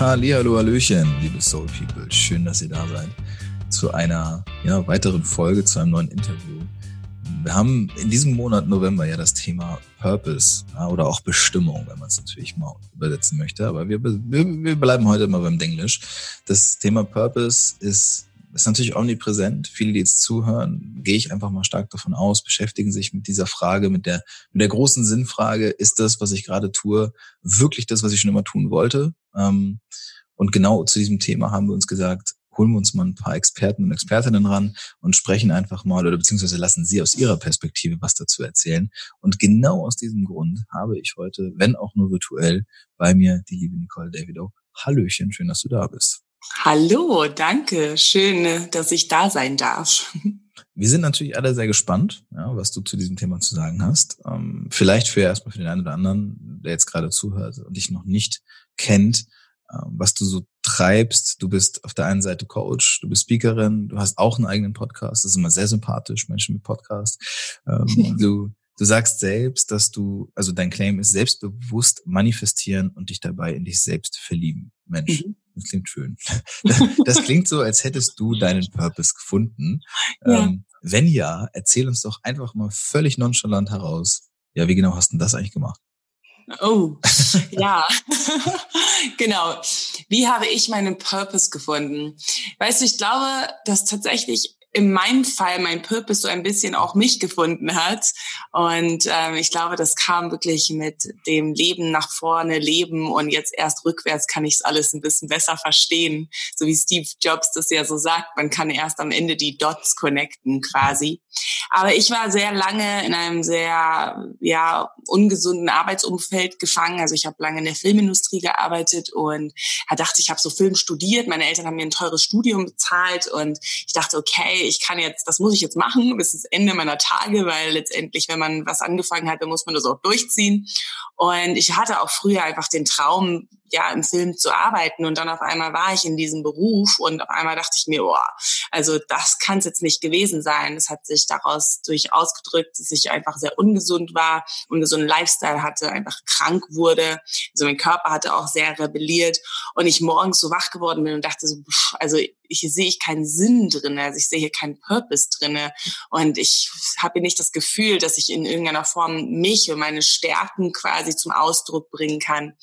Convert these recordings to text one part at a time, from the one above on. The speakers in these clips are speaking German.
Hallihallo, Hallöchen, liebe Soul People. Schön, dass ihr da seid zu einer ja, weiteren Folge, zu einem neuen Interview. Wir haben in diesem Monat November ja das Thema Purpose ja, oder auch Bestimmung, wenn man es natürlich mal übersetzen möchte. Aber wir, wir, wir bleiben heute mal beim Englisch. Das Thema Purpose ist ist natürlich omnipräsent. Viele, die jetzt zuhören, gehe ich einfach mal stark davon aus, beschäftigen sich mit dieser Frage, mit der, mit der großen Sinnfrage, ist das, was ich gerade tue, wirklich das, was ich schon immer tun wollte? Ähm, und genau zu diesem Thema haben wir uns gesagt, holen wir uns mal ein paar Experten und Expertinnen ran und sprechen einfach mal oder beziehungsweise lassen sie aus ihrer Perspektive was dazu erzählen. Und genau aus diesem Grund habe ich heute, wenn auch nur virtuell, bei mir die liebe Nicole Davido. Hallöchen, schön, dass du da bist. Hallo, danke. Schön, dass ich da sein darf. Wir sind natürlich alle sehr gespannt, ja, was du zu diesem Thema zu sagen hast. Ähm, vielleicht für erstmal für den einen oder anderen, der jetzt gerade zuhört und dich noch nicht kennt, äh, was du so treibst. Du bist auf der einen Seite Coach, du bist Speakerin, du hast auch einen eigenen Podcast. Das ist immer sehr sympathisch, Menschen mit Podcast. Ähm, du Du sagst selbst, dass du, also dein Claim ist selbstbewusst manifestieren und dich dabei in dich selbst verlieben. Mensch, mhm. Das klingt schön. Das klingt so, als hättest du deinen Purpose gefunden. Ja. Ähm, wenn ja, erzähl uns doch einfach mal völlig nonchalant heraus. Ja, wie genau hast du das eigentlich gemacht? Oh, ja, genau. Wie habe ich meinen Purpose gefunden? Weißt du, ich glaube, dass tatsächlich in meinem Fall mein Purpose so ein bisschen auch mich gefunden hat. Und ähm, ich glaube, das kam wirklich mit dem Leben nach vorne, Leben und jetzt erst rückwärts kann ich es alles ein bisschen besser verstehen. So wie Steve Jobs das ja so sagt, man kann erst am Ende die Dots connecten quasi. Aber ich war sehr lange in einem sehr ja ungesunden Arbeitsumfeld gefangen. Also ich habe lange in der Filmindustrie gearbeitet und da dachte, ich habe so Film studiert. Meine Eltern haben mir ein teures Studium bezahlt und ich dachte, okay, ich kann jetzt, das muss ich jetzt machen bis das Ende meiner Tage, weil letztendlich, wenn man was angefangen hat, dann muss man das auch durchziehen. Und ich hatte auch früher einfach den Traum, ja, im Film zu arbeiten. Und dann auf einmal war ich in diesem Beruf und auf einmal dachte ich mir, boah, also das kann es jetzt nicht gewesen sein. Es hat sich daraus durch ausgedrückt, dass ich einfach sehr ungesund war, ungesunden Lifestyle hatte, einfach krank wurde. Also mein Körper hatte auch sehr rebelliert und ich morgens so wach geworden bin und dachte so, also ich sehe ich keinen Sinn drin, also ich sehe hier keinen Purpose drinne und ich habe nicht das Gefühl, dass ich in irgendeiner Form mich und meine Stärken quasi zum Ausdruck bringen kann.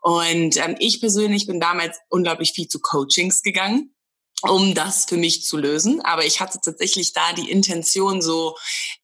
Und ähm, ich persönlich bin damals unglaublich viel zu Coachings gegangen um das für mich zu lösen. Aber ich hatte tatsächlich da die Intention so,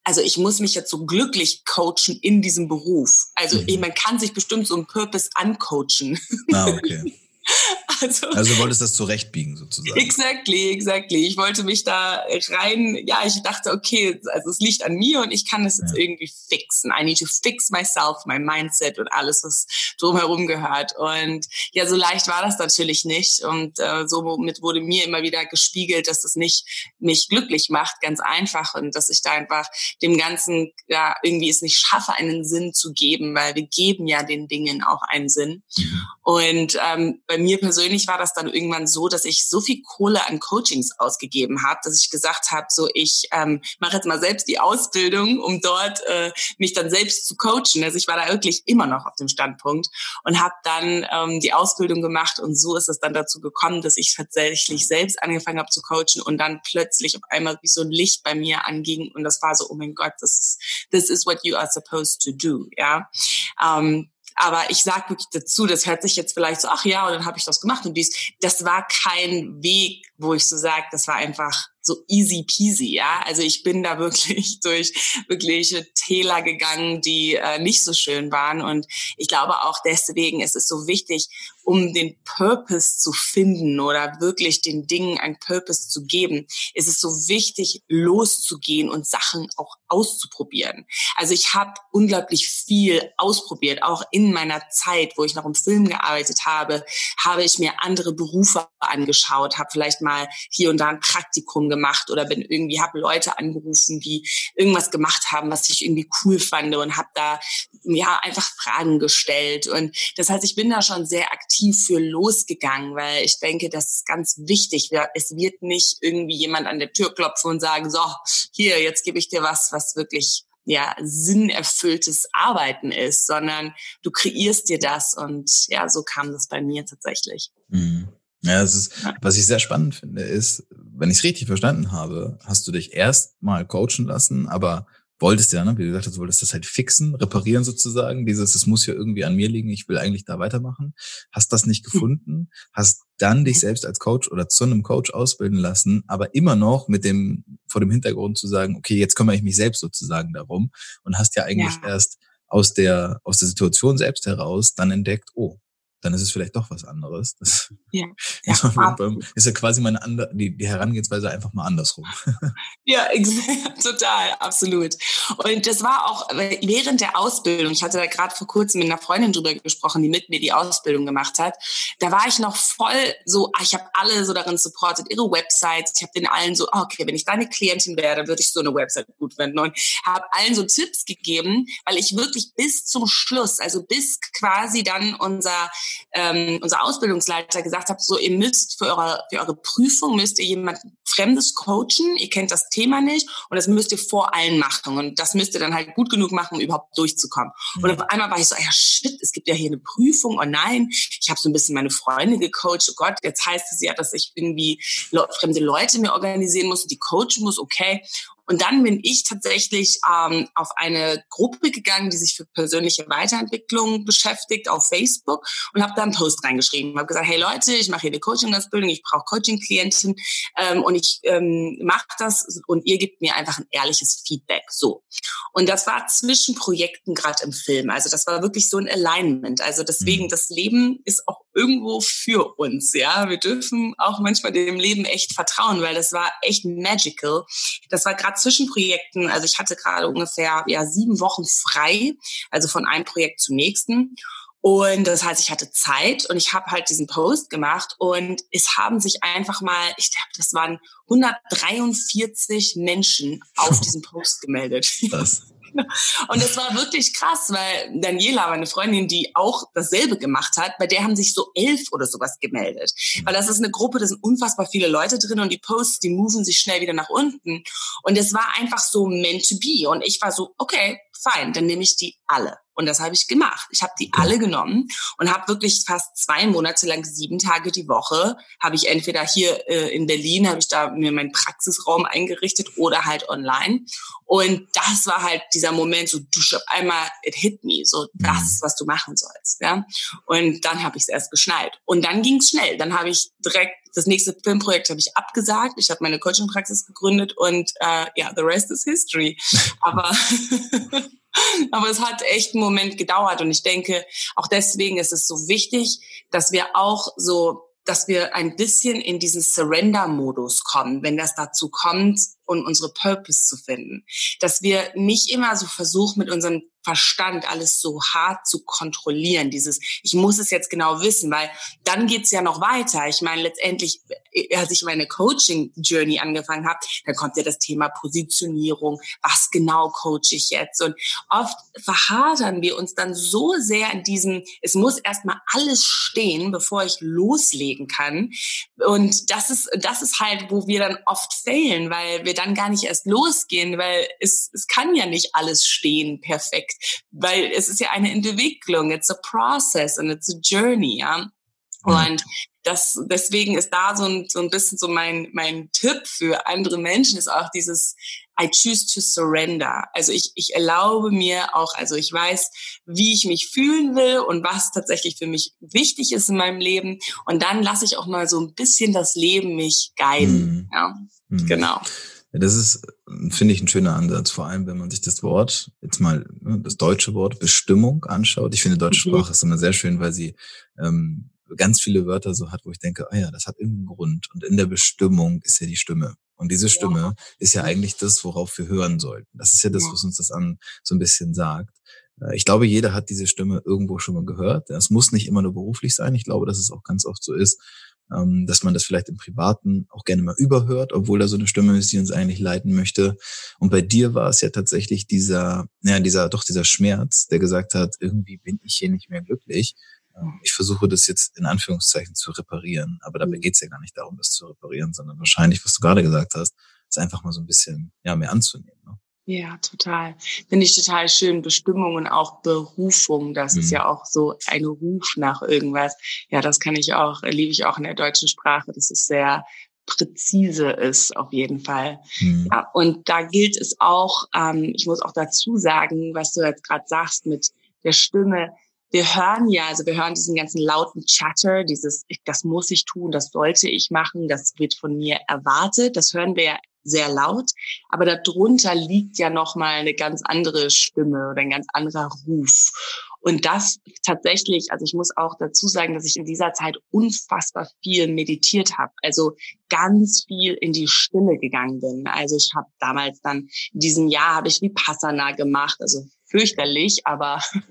also ich muss mich jetzt so glücklich coachen in diesem Beruf. Also mhm. man kann sich bestimmt so einen Purpose ancoachen. Ah, okay. Also, also du wolltest das zurechtbiegen sozusagen. Exactly, exactly. Ich wollte mich da rein, ja, ich dachte, okay, also es liegt an mir und ich kann das jetzt ja. irgendwie fixen. I need to fix myself, my mindset und alles, was drumherum gehört. Und ja, so leicht war das natürlich nicht. Und äh, somit wurde mir immer wieder gespiegelt, dass das nicht mich glücklich macht, ganz einfach. Und dass ich da einfach dem Ganzen ja irgendwie es nicht schaffe, einen Sinn zu geben, weil wir geben ja den Dingen auch einen Sinn. Mhm. Und ähm, bei mir persönlich war das dann irgendwann so, dass ich so viel Kohle an Coachings ausgegeben habe, dass ich gesagt habe, so ich ähm, mache jetzt mal selbst die Ausbildung, um dort äh, mich dann selbst zu coachen. Also ich war da wirklich immer noch auf dem Standpunkt und habe dann ähm, die Ausbildung gemacht und so ist es dann dazu gekommen, dass ich tatsächlich selbst angefangen habe zu coachen und dann plötzlich auf einmal wie so ein Licht bei mir anging und das war so, oh mein Gott, das ist this is what you are supposed to do, ja. Ähm, aber ich sage wirklich dazu, das hört sich jetzt vielleicht so, ach ja, und dann habe ich das gemacht und dies. Das war kein Weg, wo ich so sage, das war einfach so easy peasy, ja. Also ich bin da wirklich durch wirkliche Täler gegangen, die äh, nicht so schön waren. Und ich glaube auch deswegen ist es so wichtig, um den Purpose zu finden oder wirklich den Dingen ein Purpose zu geben, ist es so wichtig, loszugehen und Sachen auch auszuprobieren. Also ich habe unglaublich viel ausprobiert, auch in meiner Zeit, wo ich noch im Film gearbeitet habe, habe ich mir andere Berufe angeschaut, habe vielleicht mal hier und da ein Praktikum gemacht oder bin irgendwie habe Leute angerufen, die irgendwas gemacht haben, was ich irgendwie cool fand und habe da ja einfach Fragen gestellt und das heißt, ich bin da schon sehr aktiv für losgegangen, weil ich denke, das ist ganz wichtig. Es wird nicht irgendwie jemand an der Tür klopfen und sagen, so, hier, jetzt gebe ich dir was, was wirklich ja sinnerfülltes Arbeiten ist, sondern du kreierst dir das und ja, so kam das bei mir tatsächlich. Mhm. Ja, es ist, was ich sehr spannend finde, ist, wenn ich es richtig verstanden habe, hast du dich erst mal coachen lassen, aber wolltest ja, ne, wie du gesagt hast, wolltest das halt fixen, reparieren sozusagen. Dieses, es muss ja irgendwie an mir liegen, ich will eigentlich da weitermachen. Hast das nicht hm. gefunden, hast dann dich selbst als Coach oder zu einem Coach ausbilden lassen, aber immer noch mit dem, vor dem Hintergrund zu sagen, okay, jetzt kümmere ich mich selbst sozusagen darum und hast ja eigentlich ja. erst aus der, aus der Situation selbst heraus dann entdeckt, oh, dann ist es vielleicht doch was anderes. Das ja, ja, ist ja quasi meine andere, die, die Herangehensweise einfach mal andersrum. Ja, total, absolut. Und das war auch während der Ausbildung, ich hatte da gerade vor kurzem mit einer Freundin drüber gesprochen, die mit mir die Ausbildung gemacht hat, da war ich noch voll so, ah, ich habe alle so darin supportet, ihre Websites, ich habe den allen so, ah, okay, wenn ich deine Klientin wäre, dann würde ich so eine Website gut finden und habe allen so Tipps gegeben, weil ich wirklich bis zum Schluss, also bis quasi dann unser ähm, unser Ausbildungsleiter gesagt hat, so ihr müsst für eure, für eure Prüfung müsst ihr jemand Fremdes coachen, ihr kennt das Thema nicht und das müsst ihr vor allen machen und das müsst ihr dann halt gut genug machen, um überhaupt durchzukommen. Mhm. Und auf einmal war ich so, ja shit, es gibt ja hier eine Prüfung, oh nein, ich habe so ein bisschen meine Freunde gecoacht, oh Gott, jetzt heißt es ja, dass ich irgendwie fremde Leute mir organisieren muss, die coachen muss, okay. Und dann bin ich tatsächlich ähm, auf eine Gruppe gegangen, die sich für persönliche Weiterentwicklung beschäftigt auf Facebook und habe da einen Post reingeschrieben. Habe gesagt, hey Leute, ich mache hier eine Coaching-Ausbildung, ich brauche Coaching-Klienten ähm, und ich ähm, mache das und ihr gebt mir einfach ein ehrliches Feedback. So. Und das war zwischen Projekten gerade im Film. Also das war wirklich so ein Alignment. Also deswegen, mhm. das Leben ist auch irgendwo für uns. Ja, wir dürfen auch manchmal dem Leben echt vertrauen, weil das war echt magical. Das war gerade zwischen Projekten. Also ich hatte gerade ungefähr ja sieben Wochen frei, also von einem Projekt zum nächsten. Und das heißt, ich hatte Zeit und ich habe halt diesen Post gemacht und es haben sich einfach mal, ich glaube, das waren 143 Menschen auf diesen Post gemeldet. Das. Und es war wirklich krass, weil Daniela, meine Freundin, die auch dasselbe gemacht hat, bei der haben sich so elf oder sowas gemeldet. Weil das ist eine Gruppe, da sind unfassbar viele Leute drin und die Posts, die moven sich schnell wieder nach unten. Und es war einfach so meant to be. Und ich war so, okay, fein, dann nehme ich die alle. Und das habe ich gemacht. Ich habe die alle genommen und habe wirklich fast zwei Monate lang, sieben Tage die Woche, habe ich entweder hier äh, in Berlin, habe ich da mir meinen Praxisraum eingerichtet oder halt online. Und das war halt dieser Moment, so du auf einmal, it hit me, so das mhm. ist, was du machen sollst. Ja? Und dann habe ich es erst geschnallt. Und dann ging es schnell. Dann habe ich direkt das nächste Filmprojekt habe ich abgesagt. Ich habe meine Coaching-Praxis gegründet und äh, ja, the rest is history. Aber Aber es hat echt einen Moment gedauert und ich denke, auch deswegen ist es so wichtig, dass wir auch so dass wir ein bisschen in diesen Surrender-Modus kommen, wenn das dazu kommt, und unsere Purpose zu finden. Dass wir nicht immer so versuchen, mit unserem Verstand alles so hart zu kontrollieren. Dieses, ich muss es jetzt genau wissen, weil dann geht's ja noch weiter. Ich meine, letztendlich, äh, als ich meine Coaching-Journey angefangen habe, dann kommt ja das Thema Positionierung. Was genau coache ich jetzt? Und oft verhadern wir uns dann so sehr in diesem, es muss erstmal alles stehen, bevor ich loslegen kann. Und das ist, das ist halt, wo wir dann oft failen, weil wir dann gar nicht erst losgehen, weil es, es kann ja nicht alles stehen perfekt, weil es ist ja eine Entwicklung, it's a process and it's a journey, ja. Und das, deswegen ist da so ein, so ein bisschen so mein, mein Tipp für andere Menschen ist auch dieses I choose to surrender. Also ich, ich erlaube mir auch, also ich weiß, wie ich mich fühlen will und was tatsächlich für mich wichtig ist in meinem Leben. Und dann lasse ich auch mal so ein bisschen das Leben mich guiden. Mhm. Ja, mhm. genau. Das ist, finde ich, ein schöner Ansatz, vor allem wenn man sich das Wort, jetzt mal ne, das deutsche Wort Bestimmung anschaut. Ich finde, deutsche mhm. Sprache ist immer sehr schön, weil sie ähm, ganz viele Wörter so hat, wo ich denke, ah ja, das hat irgendeinen Grund. Und in der Bestimmung ist ja die Stimme. Und diese Stimme ja. ist ja eigentlich das, worauf wir hören sollten. Das ist ja das, was uns das an so ein bisschen sagt. Äh, ich glaube, jeder hat diese Stimme irgendwo schon mal gehört. Es muss nicht immer nur beruflich sein. Ich glaube, dass es auch ganz oft so ist, ähm, dass man das vielleicht im Privaten auch gerne mal überhört, obwohl da so eine Stimme ist, die uns eigentlich leiten möchte. Und bei dir war es ja tatsächlich dieser, ja, dieser, doch dieser Schmerz, der gesagt hat, irgendwie bin ich hier nicht mehr glücklich. Ähm, ich versuche das jetzt in Anführungszeichen zu reparieren, aber dabei mhm. geht es ja gar nicht darum, das zu reparieren, sondern wahrscheinlich, was du gerade gesagt hast, ist einfach mal so ein bisschen ja mehr anzunehmen. Ne? Ja, total. Finde ich total schön. Bestimmung und auch Berufung. Das mhm. ist ja auch so ein Ruf nach irgendwas. Ja, das kann ich auch, liebe ich auch in der deutschen Sprache. Das ist sehr präzise ist, auf jeden Fall. Mhm. Ja, und da gilt es auch, ähm, ich muss auch dazu sagen, was du jetzt gerade sagst mit der Stimme, wir hören ja, also wir hören diesen ganzen lauten Chatter, dieses, das muss ich tun, das sollte ich machen, das wird von mir erwartet. Das hören wir ja sehr laut, aber darunter liegt ja noch mal eine ganz andere Stimme oder ein ganz anderer Ruf. Und das tatsächlich, also ich muss auch dazu sagen, dass ich in dieser Zeit unfassbar viel meditiert habe. Also ganz viel in die Stille gegangen bin. Also ich habe damals dann in diesem Jahr habe ich Vipassana gemacht, also fürchterlich, aber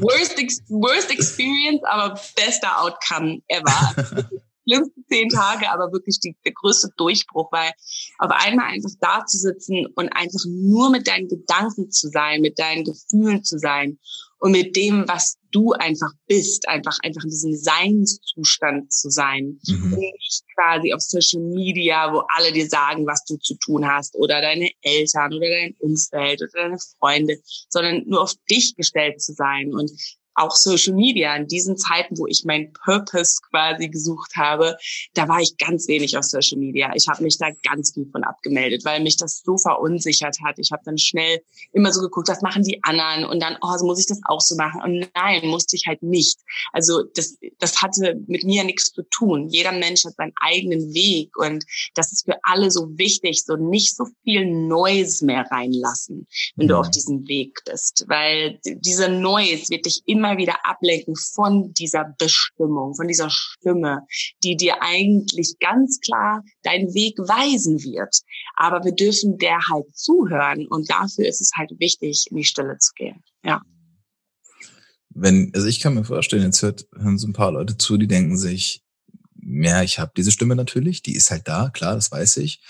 worst, worst experience, aber bester Outcome ever. schlimmsten zehn Tage, aber wirklich die, der größte Durchbruch, weil auf einmal einfach da zu sitzen und einfach nur mit deinen Gedanken zu sein, mit deinen Gefühlen zu sein und mit dem, was du einfach bist, einfach, einfach in diesem Seinszustand zu sein. Mhm. Und nicht quasi auf Social Media, wo alle dir sagen, was du zu tun hast oder deine Eltern oder dein Umfeld oder deine Freunde, sondern nur auf dich gestellt zu sein. Und auch Social Media, in diesen Zeiten, wo ich mein Purpose quasi gesucht habe, da war ich ganz wenig auf Social Media. Ich habe mich da ganz viel von abgemeldet, weil mich das so verunsichert hat. Ich habe dann schnell immer so geguckt, was machen die anderen und dann, oh, so muss ich das auch so machen. Und nein, musste ich halt nicht. Also das, das hatte mit mir nichts zu tun. Jeder Mensch hat seinen eigenen Weg und das ist für alle so wichtig, so nicht so viel Neues mehr reinlassen, wenn ja. du auf diesem Weg bist, weil dieser Neues wird dich immer immer wieder ablenken von dieser Bestimmung, von dieser Stimme, die dir eigentlich ganz klar deinen Weg weisen wird. Aber wir dürfen der halt zuhören und dafür ist es halt wichtig, in die Stille zu gehen. Ja. Wenn, also ich kann mir vorstellen, jetzt hört, hören so ein paar Leute zu, die denken sich, ja, ich habe diese Stimme natürlich, die ist halt da, klar, das weiß ich.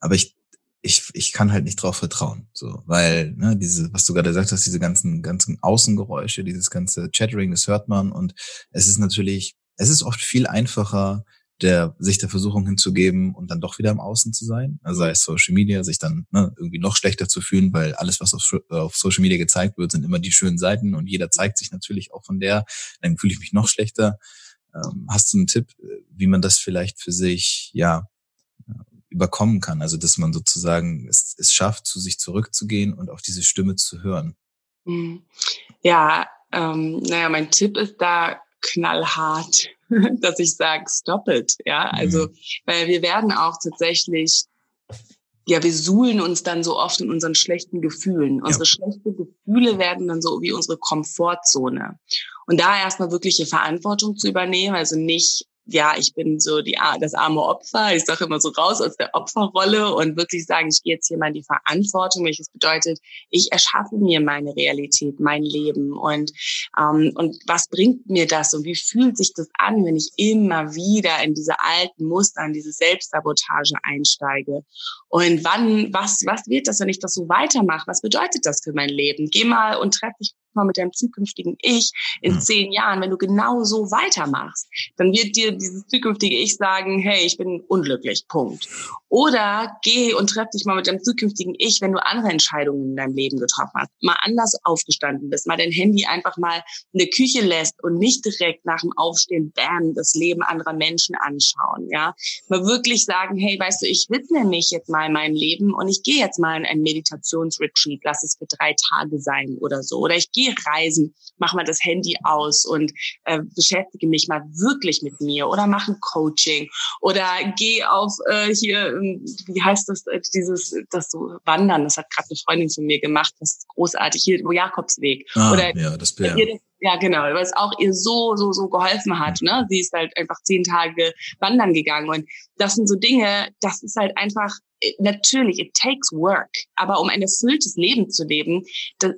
Aber ich ich, ich kann halt nicht drauf vertrauen. So, weil, ne, diese, was du gerade gesagt hast, diese ganzen, ganzen Außengeräusche, dieses ganze Chattering, das hört man. Und es ist natürlich, es ist oft viel einfacher, der, sich der Versuchung hinzugeben und dann doch wieder im Außen zu sein. Also sei es Social Media, sich dann ne, irgendwie noch schlechter zu fühlen, weil alles, was auf, auf Social Media gezeigt wird, sind immer die schönen Seiten und jeder zeigt sich natürlich auch von der. Dann fühle ich mich noch schlechter. Ähm, hast du einen Tipp, wie man das vielleicht für sich, ja, überkommen kann. Also dass man sozusagen es, es schafft, zu sich zurückzugehen und auf diese Stimme zu hören. Mhm. Ja, ähm, naja, mein Tipp ist da knallhart, dass ich sage, stop it. Ja, also, mhm. weil wir werden auch tatsächlich, ja, wir suhlen uns dann so oft in unseren schlechten Gefühlen. Unsere ja. schlechten Gefühle werden dann so wie unsere Komfortzone. Und da erstmal wirkliche Verantwortung zu übernehmen, also nicht ja, ich bin so die, das arme Opfer. Ich sage immer so raus aus der Opferrolle und wirklich sagen, ich gehe jetzt hier mal in die Verantwortung, welches bedeutet, ich erschaffe mir meine Realität, mein Leben und ähm, und was bringt mir das und wie fühlt sich das an, wenn ich immer wieder in diese alten Muster, in diese Selbstsabotage einsteige? Und wann, was, was wird das, wenn ich das so weitermache? Was bedeutet das für mein Leben? Geh mal und treff dich mal mit deinem zukünftigen Ich in mhm. zehn Jahren, wenn du genau so weitermachst, dann wird dir dieses zukünftige Ich sagen, hey, ich bin unglücklich, Punkt. Oder geh und treff dich mal mit deinem zukünftigen Ich, wenn du andere Entscheidungen in deinem Leben getroffen hast, mal anders aufgestanden bist, mal dein Handy einfach mal in der Küche lässt und nicht direkt nach dem Aufstehen, bam, das Leben anderer Menschen anschauen, ja. Mal wirklich sagen, hey, weißt du, ich widme mich jetzt mal meinem Leben und ich gehe jetzt mal in ein Meditationsretreat, lass es für drei Tage sein oder so. Oder ich gehe reisen, mach mal das Handy aus und äh, beschäftige mich mal wirklich mit mir oder mach ein Coaching oder geh auf äh, hier, ähm, wie heißt das, äh, dieses, das so Wandern, das hat gerade eine Freundin von mir gemacht, das ist großartig, hier, wo Jakobsweg. Ah, oder ja, das Bär. Ja, genau, was auch ihr so, so, so geholfen hat. Ne? Sie ist halt einfach zehn Tage wandern gegangen. Und das sind so Dinge, das ist halt einfach natürlich, it takes work, aber um ein erfülltes Leben zu leben,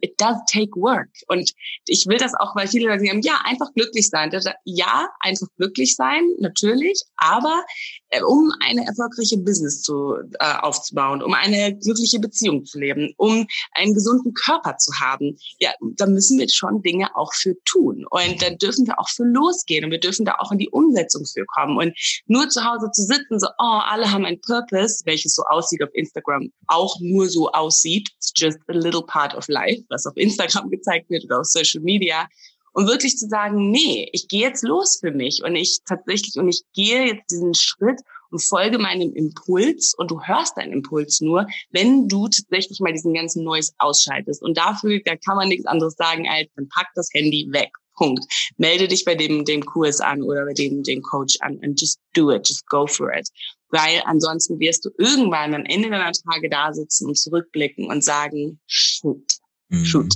it does take work. Und ich will das auch, weil viele Leute sagen, ja, einfach glücklich sein. Ja, einfach glücklich sein, natürlich, aber äh, um eine erfolgreiche Business zu, äh, aufzubauen, um eine glückliche Beziehung zu leben, um einen gesunden Körper zu haben, ja, da müssen wir schon Dinge auch für tun. Und da dürfen wir auch für losgehen und wir dürfen da auch in die Umsetzung für kommen. Und nur zu Hause zu sitzen, so, oh, alle haben ein Purpose, welches so aussieht auf Instagram, auch nur so aussieht. It's just a little part of life, was auf Instagram gezeigt wird oder auf Social Media. Und wirklich zu sagen, nee, ich gehe jetzt los für mich und ich tatsächlich, und ich gehe jetzt diesen Schritt und folge meinem Impuls und du hörst deinen Impuls nur, wenn du tatsächlich mal diesen ganzen Noise ausschaltest. Und dafür, da kann man nichts anderes sagen als, dann pack das Handy weg. Punkt. Melde dich bei dem, dem Kurs an oder bei dem, dem Coach an and just do it, just go for it. Weil ansonsten wirst du irgendwann am Ende deiner Tage da sitzen und zurückblicken und sagen, shoot, mhm. shoot.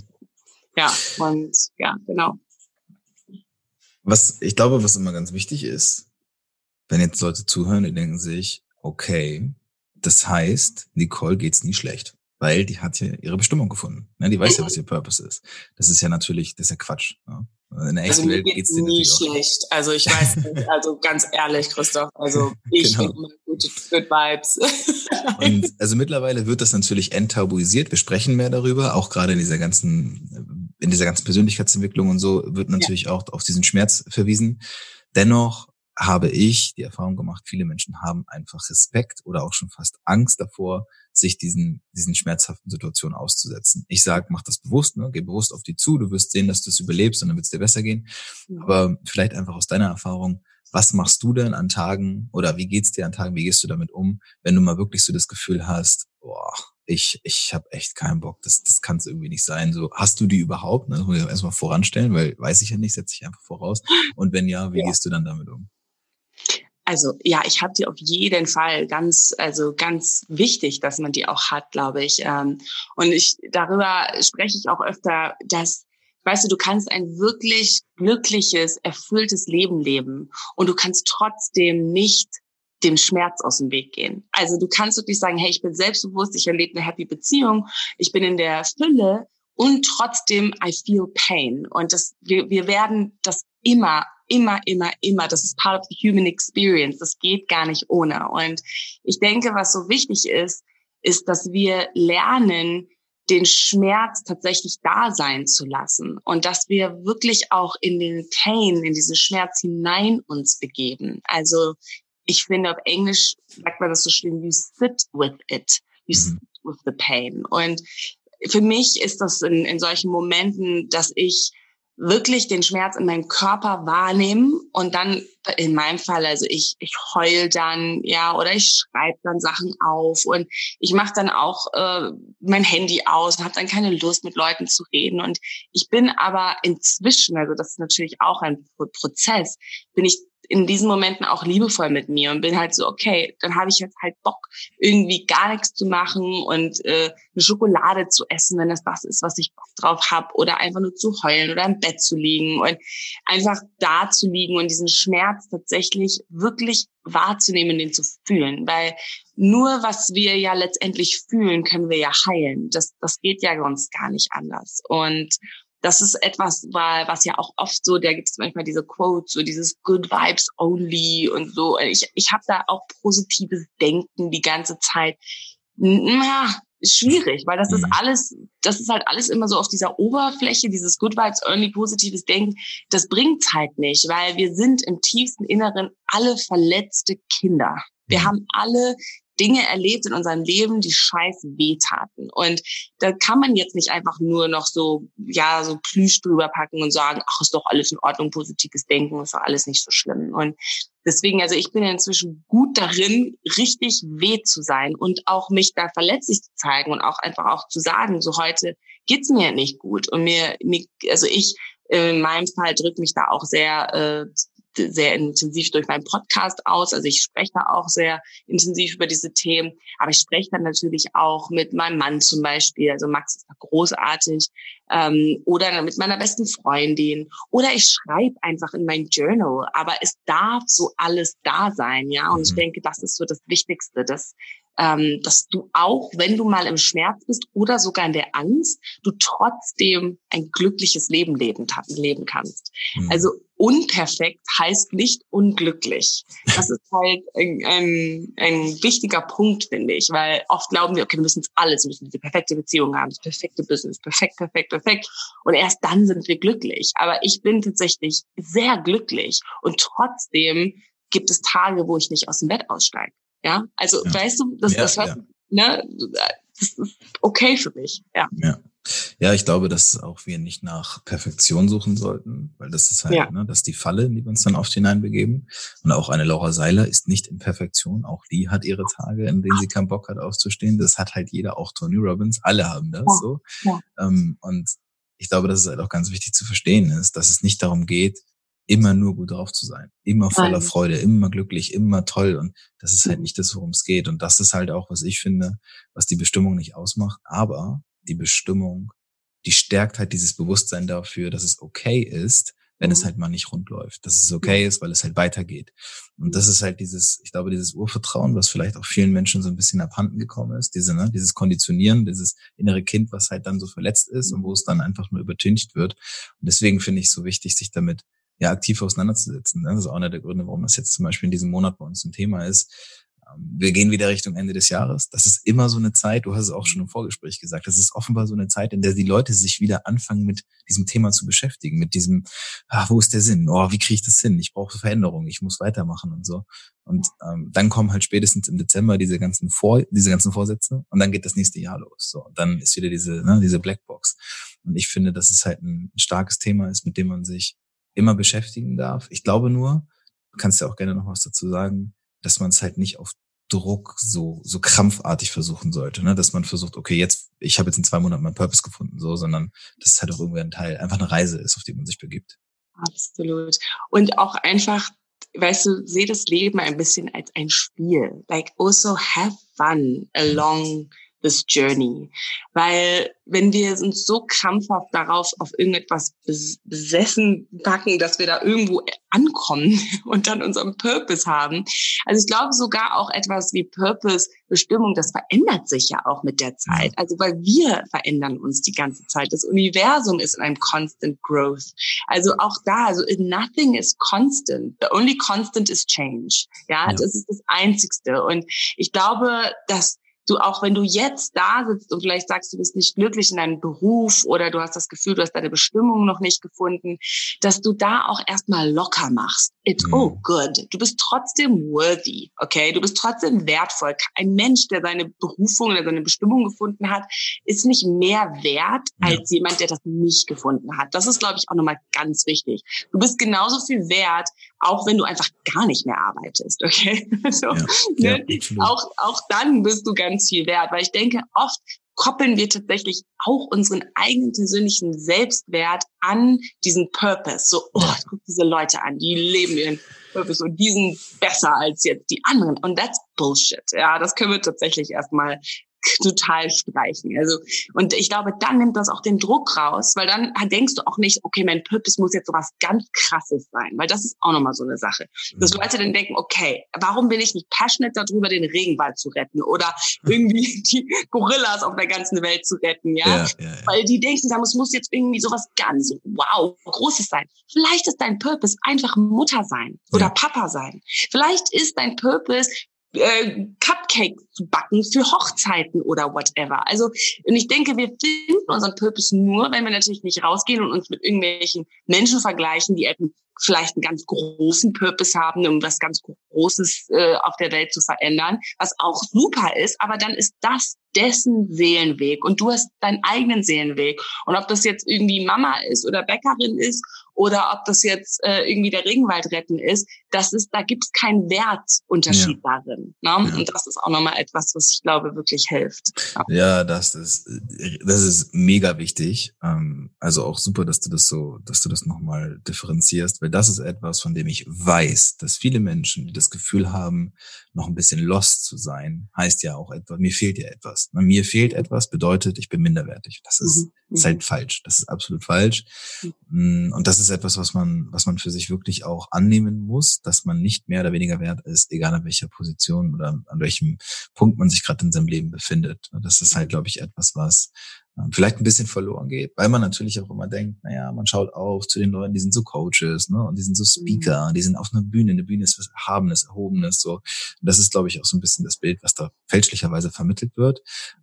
Ja, und ja, genau. Was, ich glaube, was immer ganz wichtig ist, wenn jetzt Leute zuhören, die denken sich, okay, das heißt, Nicole geht's nie schlecht, weil die hat ja ihre Bestimmung gefunden. Ja, die weiß ja, was ihr Purpose ist. Das ist ja natürlich, das ist ja Quatsch. Ja? In der echten also Welt geht's dir nie schlecht. Auch. Also ich weiß nicht, also ganz ehrlich, Christoph, also ich genau. immer gute Good Vibes. Und also mittlerweile wird das natürlich enttabuisiert. Wir sprechen mehr darüber, auch gerade in dieser ganzen, in dieser ganzen Persönlichkeitsentwicklung und so wird natürlich ja. auch auf diesen Schmerz verwiesen. Dennoch habe ich die Erfahrung gemacht, viele Menschen haben einfach Respekt oder auch schon fast Angst davor, sich diesen, diesen schmerzhaften Situationen auszusetzen. Ich sage, mach das bewusst, ne? geh bewusst auf die zu, du wirst sehen, dass du es überlebst und dann wird es dir besser gehen. Mhm. Aber vielleicht einfach aus deiner Erfahrung, was machst du denn an Tagen oder wie geht's dir an Tagen, wie gehst du damit um, wenn du mal wirklich so das Gefühl hast, boah, ich, ich habe echt keinen Bock, das, das kann es irgendwie nicht sein. So, hast du die überhaupt? Ne? Das muss ich erstmal voranstellen, weil weiß ich ja nicht, setze ich einfach voraus. Und wenn ja, wie ja. gehst du dann damit um? Also ja, ich habe die auf jeden Fall ganz, also ganz wichtig, dass man die auch hat, glaube ich. Ähm, und ich darüber spreche ich auch öfter, dass weißt du, du kannst ein wirklich glückliches, erfülltes Leben leben und du kannst trotzdem nicht dem Schmerz aus dem Weg gehen. Also du kannst wirklich sagen, hey, ich bin selbstbewusst, ich erlebe eine happy Beziehung, ich bin in der Fülle und trotzdem I feel pain. Und das, wir, wir werden das immer immer, immer, immer. Das ist part of the human experience. Das geht gar nicht ohne. Und ich denke, was so wichtig ist, ist, dass wir lernen, den Schmerz tatsächlich da sein zu lassen und dass wir wirklich auch in den Pain, in diesen Schmerz hinein uns begeben. Also ich finde auf Englisch sagt man das so schön, you sit with it, you mhm. sit with the pain. Und für mich ist das in, in solchen Momenten, dass ich wirklich den Schmerz in meinem Körper wahrnehmen und dann in meinem Fall, also ich, ich heul dann, ja, oder ich schreibe dann Sachen auf und ich mache dann auch äh, mein Handy aus, habe dann keine Lust mit Leuten zu reden. Und ich bin aber inzwischen, also das ist natürlich auch ein Prozess, bin ich in diesen Momenten auch liebevoll mit mir und bin halt so, okay, dann habe ich jetzt halt Bock, irgendwie gar nichts zu machen und äh, eine Schokolade zu essen, wenn das das ist, was ich Bock drauf habe, oder einfach nur zu heulen oder im Bett zu liegen und einfach da zu liegen und diesen Schmerz tatsächlich wirklich wahrzunehmen, den zu fühlen, weil nur was wir ja letztendlich fühlen, können wir ja heilen. Das, das geht ja sonst gar nicht anders. Und das ist etwas, was ja auch oft so, da gibt es manchmal diese Quotes, so dieses Good Vibes Only und so. Ich, ich habe da auch positives Denken die ganze Zeit. Ja, schwierig, weil das ist mhm. alles, das ist halt alles immer so auf dieser Oberfläche, dieses Good Vibes Only, positives Denken, das bringt's halt nicht, weil wir sind im tiefsten Inneren alle verletzte Kinder. Wir mhm. haben alle Dinge erlebt in unserem Leben, die scheiß wehtaten. Und da kann man jetzt nicht einfach nur noch so, ja, so Plüsch drüber packen und sagen, ach, ist doch alles in Ordnung, positives Denken, ist doch alles nicht so schlimm. Und deswegen, also ich bin inzwischen gut darin, richtig weh zu sein und auch mich da verletzlich zu zeigen und auch einfach auch zu sagen, so heute geht's mir nicht gut. Und mir, mir also ich in meinem Fall drückt mich da auch sehr äh, sehr intensiv durch meinen Podcast aus. Also ich spreche da auch sehr intensiv über diese Themen. Aber ich spreche dann natürlich auch mit meinem Mann zum Beispiel. Also Max ist da großartig. Ähm, oder mit meiner besten Freundin. Oder ich schreibe einfach in mein Journal. Aber es darf so alles da sein, ja. Und ich mhm. denke, das ist so das Wichtigste, dass ähm, dass du auch, wenn du mal im Schmerz bist oder sogar in der Angst, du trotzdem ein glückliches Leben leben, leben kannst. Mhm. Also unperfekt heißt nicht unglücklich. Das ist halt ein, ein, ein wichtiger Punkt, finde ich, weil oft glauben wir, okay, wir müssen es alles, wir müssen diese perfekte Beziehung haben, das perfekte Business, perfekt, perfekt, perfekt. Und erst dann sind wir glücklich. Aber ich bin tatsächlich sehr glücklich und trotzdem gibt es Tage, wo ich nicht aus dem Bett aussteige. Ja, also ja. weißt du, das, ja, das hört, ja. ne, das ist okay für mich. Ja. ja. Ja, ich glaube, dass auch wir nicht nach Perfektion suchen sollten, weil das ist halt, ja. ne, das ist die Falle, in die wir uns dann oft hineinbegeben. Und auch eine Laura Seiler ist nicht in Perfektion. Auch die hat ihre Tage, in denen sie keinen Bock hat aufzustehen. Das hat halt jeder, auch Tony Robbins. Alle haben das ja. so. Ja. Ähm, und ich glaube, dass es halt auch ganz wichtig zu verstehen ist, dass es nicht darum geht, immer nur gut drauf zu sein, immer voller Nein. Freude, immer glücklich, immer toll. Und das ist halt nicht das, worum es geht. Und das ist halt auch, was ich finde, was die Bestimmung nicht ausmacht. Aber die Bestimmung, die stärkt halt dieses Bewusstsein dafür, dass es okay ist, wenn es mhm. halt mal nicht rund läuft, dass es okay ist, weil es halt weitergeht. Und das ist halt dieses, ich glaube, dieses Urvertrauen, was vielleicht auch vielen Menschen so ein bisschen abhanden gekommen ist, diese, ne, dieses Konditionieren, dieses innere Kind, was halt dann so verletzt ist und wo es dann einfach nur übertüncht wird. Und deswegen finde ich es so wichtig, sich damit ja aktiv auseinanderzusetzen. Ne? Das ist auch einer der Gründe, warum das jetzt zum Beispiel in diesem Monat bei uns ein Thema ist, wir gehen wieder Richtung Ende des Jahres. Das ist immer so eine Zeit, du hast es auch schon im Vorgespräch gesagt, das ist offenbar so eine Zeit, in der die Leute sich wieder anfangen, mit diesem Thema zu beschäftigen, mit diesem, ah, wo ist der Sinn? Oh, wie kriege ich das hin? Ich brauche Veränderung, ich muss weitermachen und so. Und ähm, dann kommen halt spätestens im Dezember diese ganzen Vor diese ganzen Vorsätze und dann geht das nächste Jahr los. So, und dann ist wieder diese, ne, diese Blackbox. Und ich finde, dass es halt ein starkes Thema ist, mit dem man sich immer beschäftigen darf. Ich glaube nur, du kannst ja auch gerne noch was dazu sagen, dass man es halt nicht auf Druck so so krampfartig versuchen sollte, ne? dass man versucht, okay, jetzt ich habe jetzt in zwei Monaten meinen Purpose gefunden, so, sondern dass es halt auch irgendwie ein Teil, einfach eine Reise ist, auf die man sich begibt. Absolut. Und auch einfach, weißt du, sehe das Leben ein bisschen als ein Spiel. Like also have fun along this journey. Weil wenn wir uns so krampfhaft darauf auf irgendetwas besessen packen, dass wir da irgendwo ankommen und dann unseren Purpose haben. Also ich glaube sogar auch etwas wie Purpose, Bestimmung, das verändert sich ja auch mit der Zeit. Also weil wir verändern uns die ganze Zeit. Das Universum ist in einem constant growth. Also auch da, also nothing is constant. The only constant is change. Ja, ja. das ist das Einzigste. Und ich glaube, dass du auch wenn du jetzt da sitzt und vielleicht sagst, du bist nicht glücklich in deinem Beruf oder du hast das Gefühl, du hast deine Bestimmung noch nicht gefunden, dass du da auch erstmal locker machst. It's mhm. all good. Du bist trotzdem worthy, okay? Du bist trotzdem wertvoll. Ein Mensch, der seine Berufung oder seine Bestimmung gefunden hat, ist nicht mehr wert ja. als jemand, der das nicht gefunden hat. Das ist, glaube ich, auch nochmal ganz wichtig. Du bist genauso viel wert, auch wenn du einfach gar nicht mehr arbeitest, okay? So, ja, ne? ja, auch, auch dann bist du ganz viel wert, weil ich denke, oft koppeln wir tatsächlich auch unseren eigenen persönlichen Selbstwert an diesen Purpose. So, oh, guck diese Leute an, die leben ihren Purpose und die sind besser als jetzt die anderen. Und that's Bullshit. Ja, das können wir tatsächlich erstmal total streichen. Also, und ich glaube, dann nimmt das auch den Druck raus, weil dann denkst du auch nicht, okay, mein Purpose muss jetzt so was ganz krasses sein, weil das ist auch nochmal so eine Sache. Dass mhm. Leute dann denken, okay, warum bin ich nicht passionate darüber, den Regenwald zu retten oder irgendwie die Gorillas auf der ganzen Welt zu retten, ja? ja, ja, ja. Weil die denken, es muss jetzt irgendwie sowas ganz wow, Großes sein. Vielleicht ist dein Purpose einfach Mutter sein oder Papa sein. Vielleicht ist dein Purpose äh, Cupcakes zu backen für Hochzeiten oder whatever. Also, und ich denke, wir finden unseren Purpose nur, wenn wir natürlich nicht rausgehen und uns mit irgendwelchen Menschen vergleichen, die eben vielleicht einen ganz großen Purpose haben, um was ganz Großes äh, auf der Welt zu verändern, was auch super ist, aber dann ist das dessen Seelenweg und du hast deinen eigenen Seelenweg. Und ob das jetzt irgendwie Mama ist oder Bäckerin ist oder ob das jetzt äh, irgendwie der Regenwald retten ist, das ist, da gibt es keinen Wertunterschied ja. darin. Ne? Ja. Und das ist auch nochmal etwas, was ich glaube wirklich hilft. Ja, das ist das ist mega wichtig. Ähm, also auch super, dass du das so, dass du das nochmal differenzierst, weil das ist etwas, von dem ich weiß, dass viele Menschen, die das Gefühl haben, noch ein bisschen lost zu sein, heißt ja auch etwas, mir fehlt ja etwas. Mir fehlt etwas bedeutet, ich bin minderwertig. Das ist, mhm. ist halt falsch. Das ist absolut falsch. Mhm. Und das ist etwas, was man, was man für sich wirklich auch annehmen muss, dass man nicht mehr oder weniger wert ist, egal an welcher Position oder an welchem Punkt man sich gerade in seinem Leben befindet. Das ist halt, glaube ich, etwas, was ähm, vielleicht ein bisschen verloren geht, weil man natürlich auch immer denkt, naja, man schaut auf zu den Leuten, die sind so Coaches, ne, und die sind so Speaker, mhm. die sind auf einer Bühne, eine Bühne ist was Erhabenes, Erhobenes, so. Und das ist, glaube ich, auch so ein bisschen das Bild, was da fälschlicherweise vermittelt wird.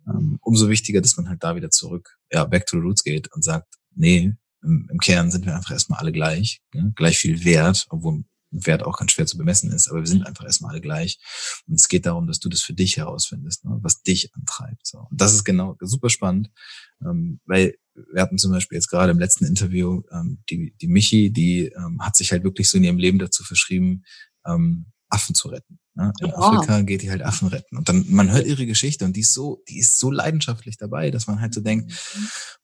Ähm, umso wichtiger, dass man halt da wieder zurück, ja, back to the roots geht und sagt, nee, im, im Kern sind wir einfach erstmal alle gleich, ne, gleich viel wert, obwohl Wert auch ganz schwer zu bemessen ist, aber wir sind einfach erstmal alle gleich. Und es geht darum, dass du das für dich herausfindest, ne, was dich antreibt. So. Und das ist genau super spannend, ähm, weil wir hatten zum Beispiel jetzt gerade im letzten Interview ähm, die, die Michi, die ähm, hat sich halt wirklich so in ihrem Leben dazu verschrieben, ähm, Affen zu retten. Ne? In oh. Afrika geht die halt Affen retten. Und dann, man hört ihre Geschichte und die ist so, die ist so leidenschaftlich dabei, dass man halt so denkt,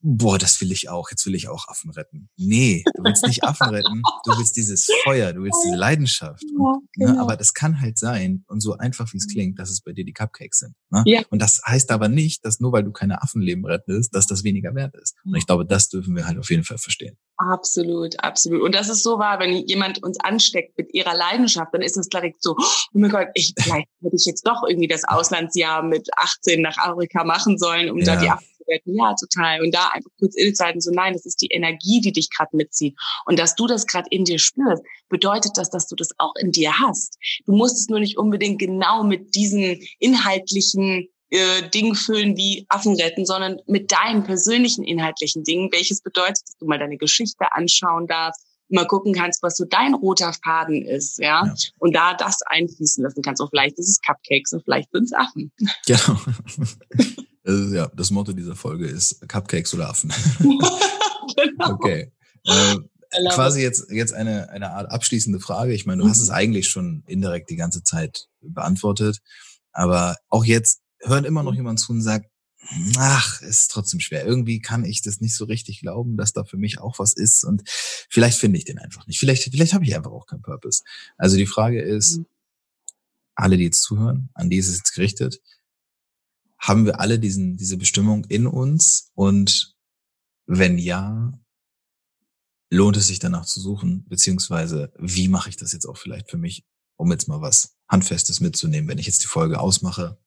boah, das will ich auch, jetzt will ich auch Affen retten. Nee, du willst nicht Affen retten, du willst dieses Feuer, du willst diese Leidenschaft. Und, ja, ne, genau. ne? Aber das kann halt sein, und so einfach wie es klingt, dass es bei dir die Cupcakes sind. Ne? Ja. Und das heißt aber nicht, dass nur weil du keine Affenleben rettest, dass das weniger wert ist. Und ich glaube, das dürfen wir halt auf jeden Fall verstehen. Absolut, absolut. Und das ist so wahr, wenn jemand uns ansteckt mit ihrer Leidenschaft, dann ist es direkt so, oh mein Gott, ich, vielleicht hätte ich jetzt doch irgendwie das Auslandsjahr mit 18 nach Afrika machen sollen, um ja. da die Affen zu retten. Ja, total. Und da einfach kurz innezuhalten, so nein, das ist die Energie, die dich gerade mitzieht. Und dass du das gerade in dir spürst, bedeutet das, dass du das auch in dir hast. Du musst es nur nicht unbedingt genau mit diesen inhaltlichen äh, Ding füllen wie Affen retten, sondern mit deinen persönlichen inhaltlichen Dingen, welches bedeutet, dass du mal deine Geschichte anschauen darfst, mal gucken kannst, was so dein roter Faden ist, ja, ja. und da das einfließen lassen kannst. Und vielleicht ist es Cupcakes und vielleicht sind es Affen. Genau. Also, ja, das Motto dieser Folge ist Cupcakes oder Affen. genau. Okay. Äh, quasi jetzt, jetzt eine, eine Art abschließende Frage. Ich meine, du mhm. hast es eigentlich schon indirekt die ganze Zeit beantwortet. Aber auch jetzt hört immer noch mhm. jemand zu und sagt, ach, ist trotzdem schwer. Irgendwie kann ich das nicht so richtig glauben, dass da für mich auch was ist und vielleicht finde ich den einfach nicht. Vielleicht, vielleicht habe ich einfach auch keinen Purpose. Also die Frage ist, mhm. alle, die jetzt zuhören, an die ist es jetzt gerichtet, haben wir alle diesen, diese Bestimmung in uns und wenn ja, lohnt es sich danach zu suchen, beziehungsweise wie mache ich das jetzt auch vielleicht für mich, um jetzt mal was Handfestes mitzunehmen, wenn ich jetzt die Folge ausmache,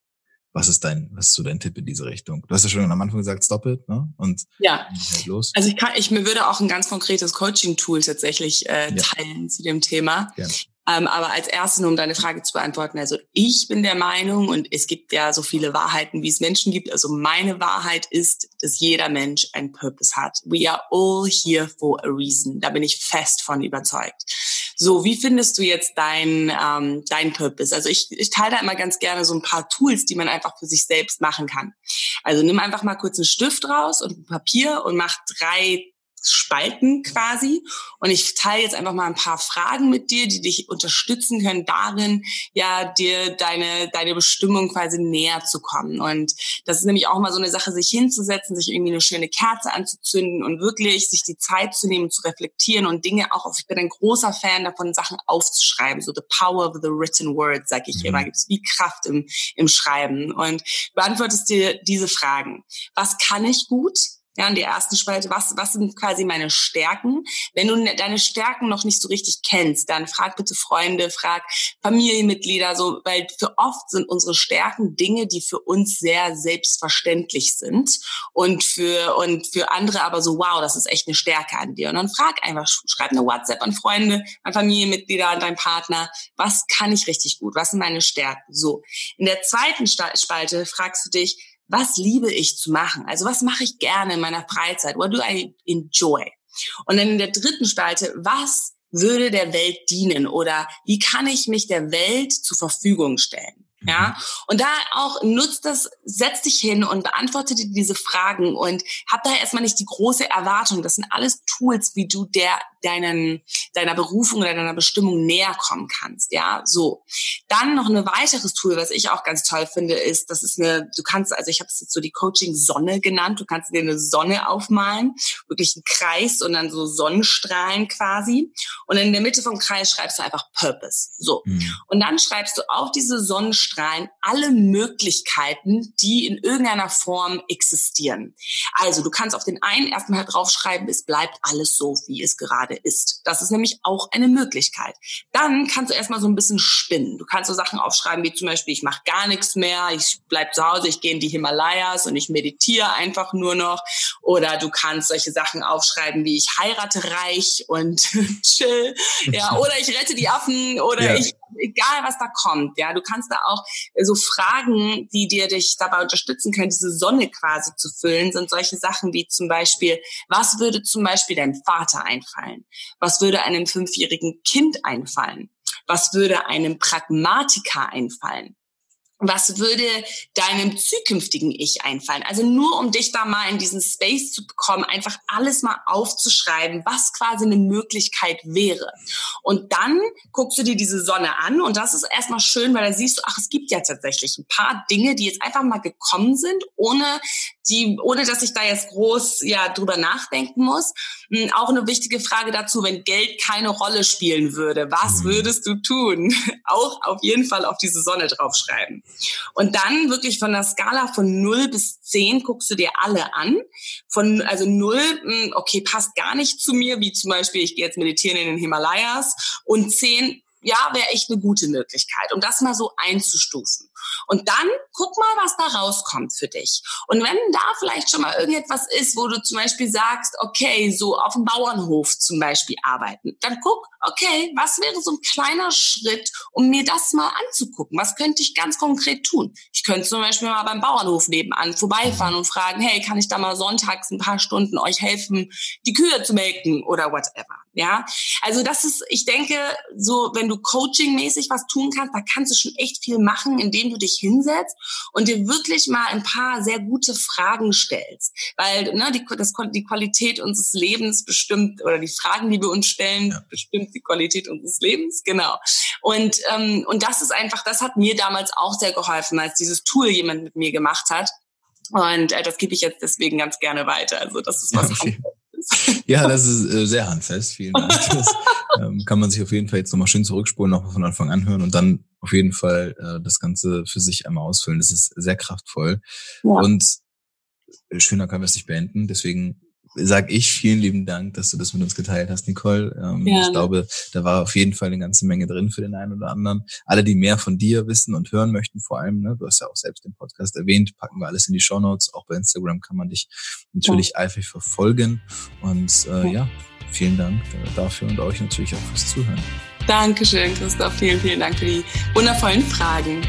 was ist dein, was ist so dein Tipp in diese Richtung? Du hast ja schon am Anfang gesagt, stop it, ne? Und ja. Halt los. Also ich kann, ich mir würde auch ein ganz konkretes Coaching-Tool tatsächlich äh, teilen ja. zu dem Thema. Ja. Ähm, aber als erstes, nur um deine Frage zu beantworten, also ich bin der Meinung, und es gibt ja so viele Wahrheiten, wie es Menschen gibt. Also meine Wahrheit ist, dass jeder Mensch einen Purpose hat. We are all here for a reason. Da bin ich fest von überzeugt. So, wie findest du jetzt dein, ähm, dein Purpose? Also ich, ich teile da immer ganz gerne so ein paar Tools, die man einfach für sich selbst machen kann. Also nimm einfach mal kurz einen Stift raus und ein Papier und mach drei Spalten quasi. Und ich teile jetzt einfach mal ein paar Fragen mit dir, die dich unterstützen können darin, ja, dir deine, deine Bestimmung quasi näher zu kommen. Und das ist nämlich auch mal so eine Sache, sich hinzusetzen, sich irgendwie eine schöne Kerze anzuzünden und wirklich sich die Zeit zu nehmen, zu reflektieren und Dinge auch auf, ich bin ein großer Fan davon, Sachen aufzuschreiben. So the power of the written word, sag ich mhm. immer, gibt es wie Kraft im, im Schreiben. Und beantwortest dir diese Fragen. Was kann ich gut? Ja, in der ersten Spalte, was, was sind quasi meine Stärken? Wenn du deine Stärken noch nicht so richtig kennst, dann frag bitte Freunde, frag Familienmitglieder, so, weil für oft sind unsere Stärken Dinge, die für uns sehr selbstverständlich sind und für, und für andere aber so, wow, das ist echt eine Stärke an dir. Und dann frag einfach, schreib eine WhatsApp an Freunde, an Familienmitglieder, an deinen Partner, was kann ich richtig gut? Was sind meine Stärken? So. In der zweiten Spalte fragst du dich, was liebe ich zu machen? Also was mache ich gerne in meiner Freizeit? What do I enjoy? Und dann in der dritten Spalte, was würde der Welt dienen oder wie kann ich mich der Welt zur Verfügung stellen? Ja, mhm. und da auch nutzt das, setz dich hin und beantworte dir diese Fragen und hab da erstmal nicht die große Erwartung. Das sind alles Tools, wie du der deinen deiner Berufung oder deiner Bestimmung näher kommen kannst. Ja, so. Dann noch ein weiteres Tool, was ich auch ganz toll finde, ist, das ist eine, du kannst, also ich habe es jetzt so die Coaching Sonne genannt. Du kannst dir eine Sonne aufmalen, wirklich einen Kreis und dann so Sonnenstrahlen quasi. Und in der Mitte vom Kreis schreibst du einfach Purpose. So. Mhm. Und dann schreibst du auf diese Sonnenstrahlen Strahlen alle Möglichkeiten, die in irgendeiner Form existieren. Also du kannst auf den einen erstmal draufschreiben, es bleibt alles so, wie es gerade ist. Das ist nämlich auch eine Möglichkeit. Dann kannst du erstmal so ein bisschen spinnen. Du kannst so Sachen aufschreiben wie zum Beispiel, ich mache gar nichts mehr, ich bleib zu Hause, ich gehe in die Himalayas und ich meditiere einfach nur noch. Oder du kannst solche Sachen aufschreiben wie ich heirate reich und chill. Ja, oder ich rette die Affen oder ja. ich egal was da kommt, ja, du kannst da auch äh, so Fragen, die dir dich dabei unterstützen können, diese Sonne quasi zu füllen, sind solche Sachen wie zum Beispiel, was würde zum Beispiel deinem Vater einfallen? Was würde einem fünfjährigen Kind einfallen? Was würde einem Pragmatiker einfallen? Was würde deinem zukünftigen Ich einfallen? Also nur um dich da mal in diesen Space zu bekommen, einfach alles mal aufzuschreiben, was quasi eine Möglichkeit wäre. Und dann guckst du dir diese Sonne an und das ist erstmal schön, weil da siehst du, ach, es gibt ja tatsächlich ein paar Dinge, die jetzt einfach mal gekommen sind, ohne die, ohne dass ich da jetzt groß ja drüber nachdenken muss. Hm, auch eine wichtige Frage dazu, wenn Geld keine Rolle spielen würde, was mhm. würdest du tun? Auch auf jeden Fall auf diese Sonne draufschreiben. Und dann wirklich von der Skala von 0 bis 10 guckst du dir alle an. Von, also 0, hm, okay, passt gar nicht zu mir, wie zum Beispiel, ich gehe jetzt meditieren in den Himalayas. Und 10, ja, wäre echt eine gute Möglichkeit, um das mal so einzustufen. Und dann guck mal, was da rauskommt für dich. Und wenn da vielleicht schon mal irgendetwas ist, wo du zum Beispiel sagst, okay, so auf dem Bauernhof zum Beispiel arbeiten, dann guck, okay, was wäre so ein kleiner Schritt, um mir das mal anzugucken? Was könnte ich ganz konkret tun? Ich könnte zum Beispiel mal beim Bauernhof nebenan vorbeifahren und fragen, hey, kann ich da mal sonntags ein paar Stunden euch helfen, die Kühe zu melken oder whatever. Ja, also das ist, ich denke, so wenn du coachingmäßig was tun kannst, da kannst du schon echt viel machen, indem du dich hinsetzt und dir wirklich mal ein paar sehr gute Fragen stellst, weil ne, die, das, die Qualität unseres Lebens bestimmt oder die Fragen, die wir uns stellen, ja. bestimmt die Qualität unseres Lebens, genau. Und ähm, und das ist einfach, das hat mir damals auch sehr geholfen, als dieses Tool jemand mit mir gemacht hat. Und äh, das gebe ich jetzt deswegen ganz gerne weiter. Also das ist was. Ja, okay. Ja, das ist äh, sehr handfest. Vielen Dank. Das ähm, kann man sich auf jeden Fall jetzt nochmal schön zurückspulen, nochmal von Anfang an hören und dann auf jeden Fall äh, das Ganze für sich einmal ausfüllen. Das ist sehr kraftvoll. Ja. Und schöner können wir es nicht beenden. Deswegen sage ich vielen lieben Dank, dass du das mit uns geteilt hast, Nicole. Ähm, ja, ich glaube, da war auf jeden Fall eine ganze Menge drin für den einen oder anderen. Alle, die mehr von dir wissen und hören möchten, vor allem, ne, du hast ja auch selbst den Podcast erwähnt, packen wir alles in die Show Notes. Auch bei Instagram kann man dich natürlich ja. eifrig verfolgen. Und äh, ja. ja, vielen Dank dafür und euch natürlich auch fürs Zuhören. Dankeschön, Christoph. Vielen, vielen Dank für die wundervollen Fragen.